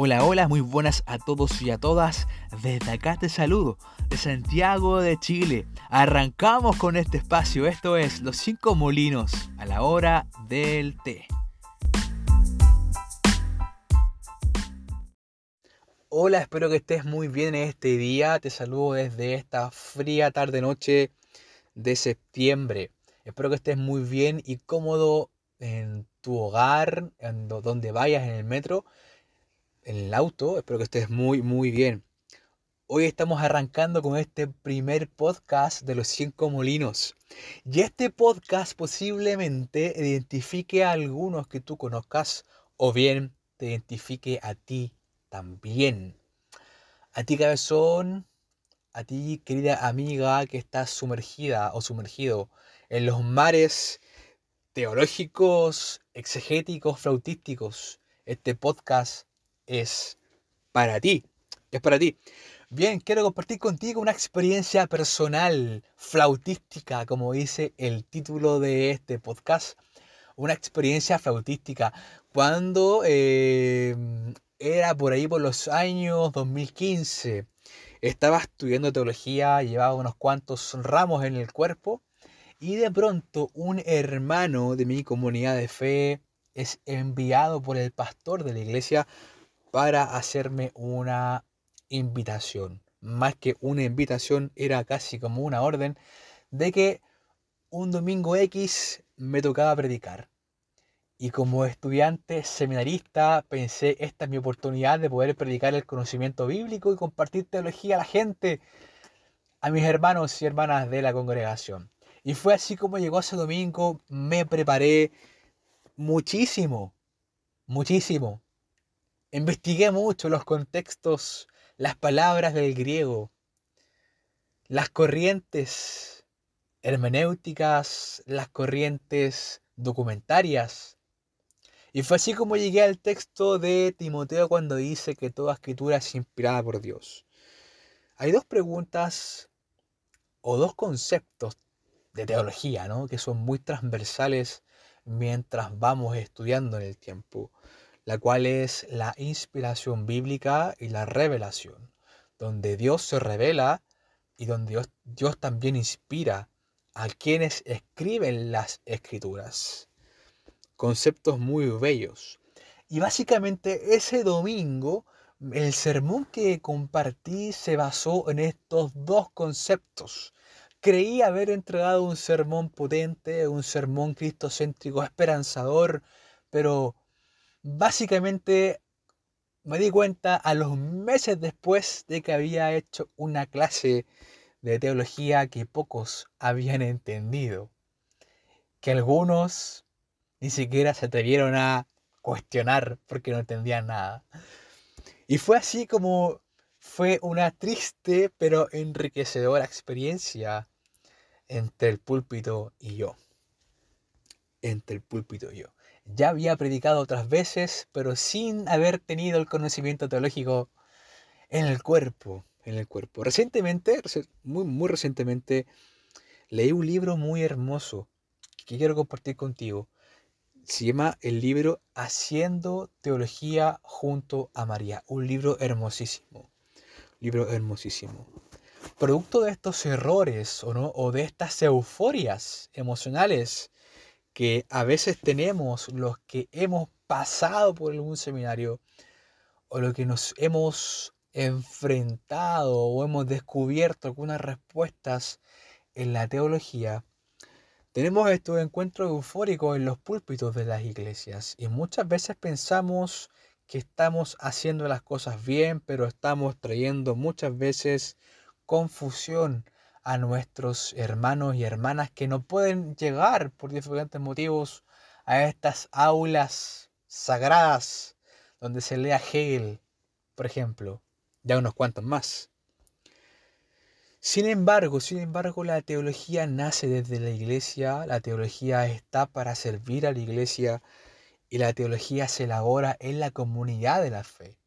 Hola, hola, muy buenas a todos y a todas. Desde acá te saludo, de Santiago de Chile. Arrancamos con este espacio, esto es Los Cinco Molinos a la hora del té. Hola, espero que estés muy bien en este día. Te saludo desde esta fría tarde-noche de septiembre. Espero que estés muy bien y cómodo en tu hogar, en donde vayas en el metro en el auto. Espero que estés muy, muy bien. Hoy estamos arrancando con este primer podcast de los cinco molinos. Y este podcast posiblemente identifique a algunos que tú conozcas o bien te identifique a ti también. A ti cabezón, a ti querida amiga que estás sumergida o sumergido en los mares teológicos, exegéticos, flautísticos. Este podcast es para ti. Es para ti. Bien, quiero compartir contigo una experiencia personal, flautística, como dice el título de este podcast. Una experiencia flautística. Cuando em, era por ahí por los años 2015, estaba estudiando teología, llevaba unos cuantos ramos en el cuerpo y de pronto un hermano de mi comunidad de fe es enviado por el pastor de la iglesia para hacerme una invitación. Más que una invitación, era casi como una orden de que un domingo X me tocaba predicar. Y como estudiante seminarista pensé, esta es mi oportunidad de poder predicar el conocimiento bíblico y compartir teología a la gente, a mis hermanos y hermanas de la congregación. Y fue así como llegó ese domingo, me preparé muchísimo, muchísimo. Investigué mucho los contextos, las palabras del griego, las corrientes hermenéuticas, las corrientes documentarias. Y fue así como llegué al texto de Timoteo cuando dice que toda escritura es inspirada por Dios. Hay dos preguntas o dos conceptos de teología, ¿no? Que son muy transversales mientras vamos estudiando en el tiempo la cual es la inspiración bíblica y la revelación, donde Dios se revela y donde Dios, también inspira a quienes escriben las escrituras. Conceptos muy bellos. Y básicamente ese domingo el sermón que compartí se basó en estos dos conceptos. Creí haber entregado un sermón potente, un sermón cristocéntrico esperanzador, pero Básicamente me di cuenta a los meses después de que había hecho una clase de teología que pocos habían entendido. Que algunos ni siquiera se atrevieron a cuestionar porque no entendían nada. Y fue así como fue una triste pero enriquecedora experiencia entre el púlpito y yo. Entre el púlpito y yo ya había predicado otras veces, pero sin haber tenido el conocimiento teológico en el cuerpo, en el cuerpo. Recientemente, muy, muy recientemente, leí un libro muy hermoso que quiero compartir contigo. Se llama el libro Haciendo Teología junto a María. Un libro hermosísimo. Libro hermosísimo. Producto de estos errores o, no, o de estas euforias emocionales que a veces tenemos los que hemos pasado por algún seminario o lo que nos hemos enfrentado o hemos descubierto algunas respuestas en la teología, tenemos estos encuentros eufóricos en los púlpitos de las iglesias y muchas veces pensamos que estamos haciendo las cosas bien, pero estamos trayendo muchas veces confusión a nuestros hermanos y hermanas que no pueden llegar por diferentes motivos a estas aulas sagradas donde se lea Hegel, por ejemplo, ya unos cuantos más. Sin embargo, sin embargo, la teología nace desde la iglesia, la teología está para servir a la iglesia y la teología se elabora en la comunidad de la fe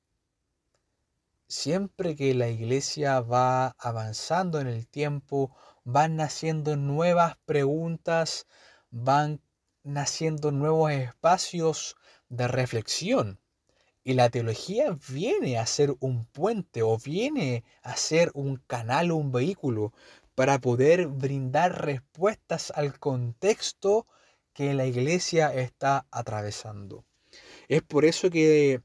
siempre que la iglesia va avanzando en el tiempo, van naciendo nuevas preguntas, van naciendo nuevos espacios de reflexión. Y la teología viene a ser un puente o viene a ser un canal o un vehículo para poder brindar respuestas al contexto que la iglesia está atravesando. Es por eso que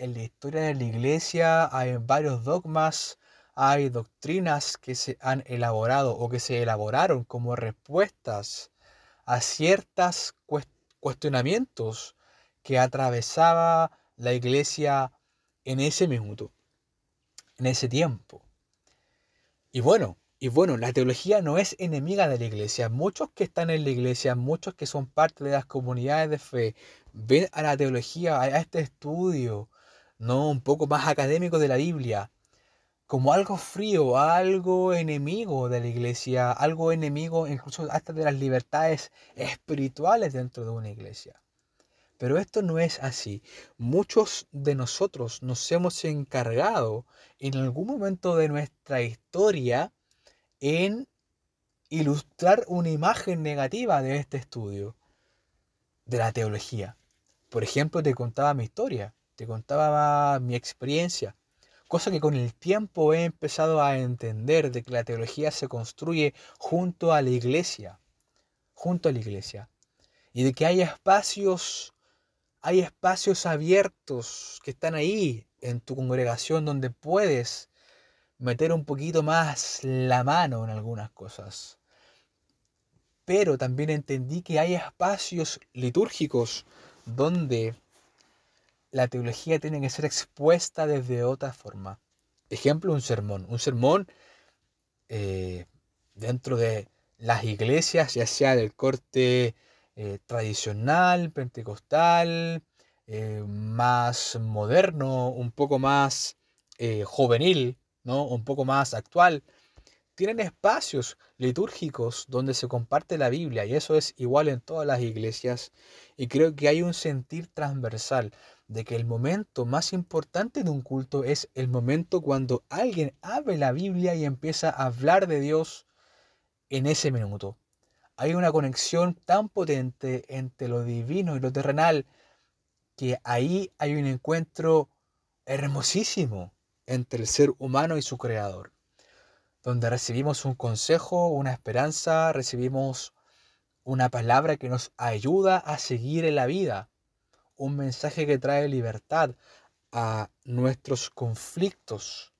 en la historia de la iglesia hay varios dogmas, hay doctrinas que se han elaborado o que se elaboraron como respuestas a ciertos cuestionamientos que atravesaba la iglesia en ese minuto, en ese tiempo. Y bueno, y bueno, la teología no es enemiga de la iglesia. Muchos que están en la iglesia, muchos que son parte de las comunidades de fe, ven a la teología, a este estudio, no un poco más académico de la Biblia, como algo frío, algo enemigo de la iglesia, algo enemigo incluso hasta de las libertades espirituales dentro de una iglesia. Pero esto no es así. Muchos de nosotros nos hemos encargado en algún momento de nuestra historia en ilustrar una imagen negativa de este estudio, de la teología. Por ejemplo, te contaba mi historia, te contaba mi experiencia, cosa que con el tiempo he empezado a entender de que la teología se construye junto a la iglesia, junto a la iglesia, y de que hay espacios, hay espacios abiertos que están ahí en tu congregación donde puedes meter un poquito más la mano en algunas cosas. Pero también entendí que hay espacios litúrgicos donde la teología tiene que ser expuesta desde otra forma. Ejemplo, un sermón. Un sermón eh, dentro de las iglesias, ya sea del corte eh, tradicional, pentecostal, eh, más moderno, un poco más juvenil, ¿no? un poco más actual, tienen espacios litúrgicos donde se comparte la Biblia y eso es igual en todas las iglesias y creo que hay un sentir transversal de que el momento más importante de un culto es el momento cuando alguien abre la Biblia y empieza a hablar de Dios en ese minuto. Hay una conexión tan potente entre lo divino y lo terrenal que ahí hay un encuentro hermosísimo entre el ser humano y su creador, donde recibimos un consejo, una esperanza, recibimos una palabra que nos ayuda a seguir en la vida, un mensaje que trae libertad a nuestros conflictos,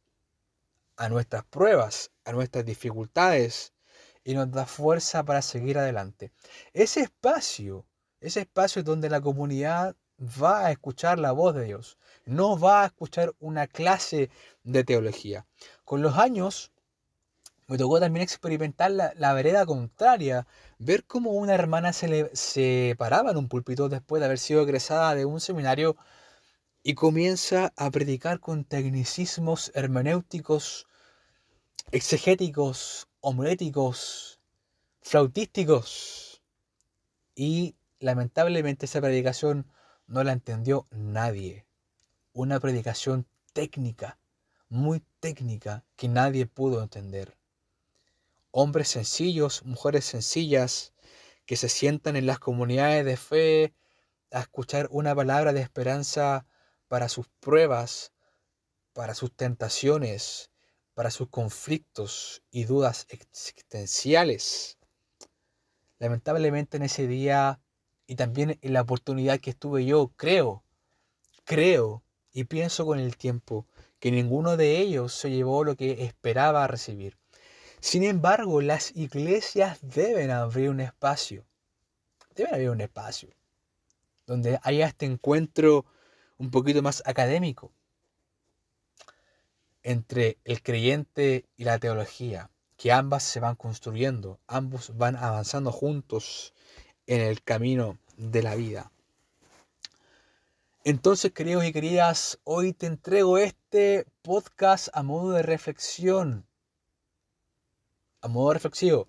a nuestras pruebas, a nuestras dificultades y nos da fuerza para seguir adelante. Ese espacio, ese espacio es donde la comunidad va a escuchar la voz de Dios, no va a escuchar una clase de teología. Con los años me tocó también experimentar la, vereda contraria, ver cómo una hermana se, le, se paraba en un púlpito después de haber sido egresada de un seminario y comienza a predicar con tecnicismos hermenéuticos, exegéticos, homiléticos, flautísticos. Y lamentablemente esa predicación no la entendió nadie. Una predicación técnica, muy técnica, que nadie pudo entender. Hombres sencillos, mujeres sencillas, que se sientan en las comunidades de fe a escuchar una palabra de esperanza para sus pruebas, para sus tentaciones, para sus conflictos y dudas existenciales. Lamentablemente en ese día y también en la oportunidad que estuve yo, creo, creo y pienso con el tiempo que ninguno de ellos se llevó lo que esperaba recibir. Sin embargo, las iglesias deben abrir un espacio, deben abrir un espacio donde haya este encuentro un poquito más académico entre el creyente y la teología, que ambas se van construyendo, ambos van avanzando juntos en el camino de la vida. Entonces, queridos y queridas, hoy te entrego este podcast a modo de reflexión, a modo reflexivo.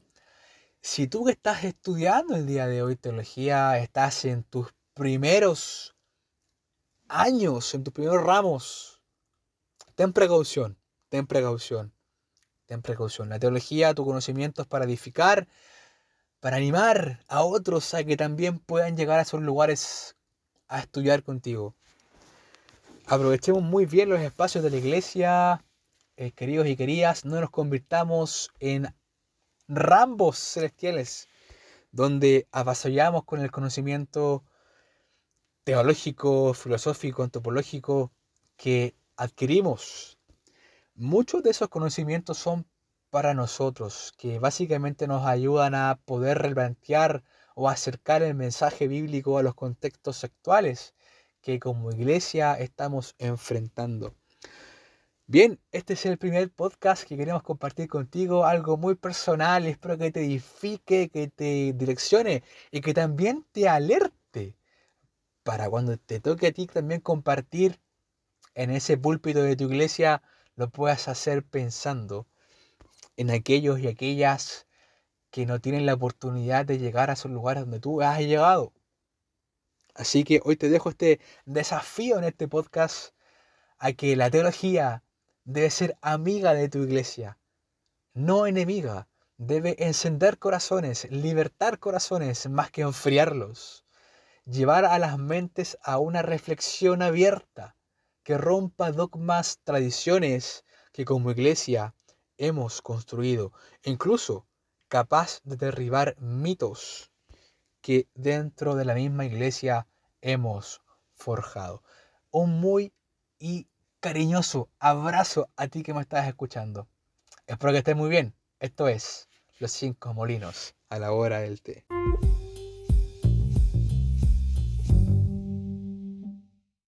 Si tú que estás estudiando el día de hoy teología, estás en tus primeros años, en tus primeros ramos, ten precaución, ten precaución, ten precaución. La teología, tu conocimiento es para edificar, para animar a otros a que también puedan llegar a esos lugares a estudiar contigo. aprovechemos muy bien los espacios de la iglesia, eh, queridos y queridas, no nos convirtamos en rambos celestiales, donde avasallamos con el conocimiento teológico, filosófico, antropológico que adquirimos. Muchos de esos conocimientos son para nosotros, que básicamente nos ayudan a poder replantear o acercar el mensaje bíblico a los contextos actuales que como iglesia estamos enfrentando. Bien, este es el primer podcast que queremos compartir contigo, algo muy personal, espero que te edifique, que te direccione y que también te alerte para cuando te toque a ti también compartir en ese púlpito de tu iglesia, lo puedas hacer pensando en aquellos y aquellas que no tienen la oportunidad de llegar a esos lugares donde tú has llegado. Así que hoy te dejo este desafío en este podcast a que la teología debe ser amiga de tu iglesia, no enemiga. Debe encender corazones, libertar corazones más que enfriarlos, llevar a las mentes a una reflexión abierta que rompa dogmas, tradiciones que como iglesia hemos construido, incluso capaz de derribar mitos que dentro de la misma iglesia hemos forjado. Un muy y cariñoso abrazo a ti que me estás escuchando. Espero que estés muy bien. Esto es Los Cinco Molinos a la hora del té.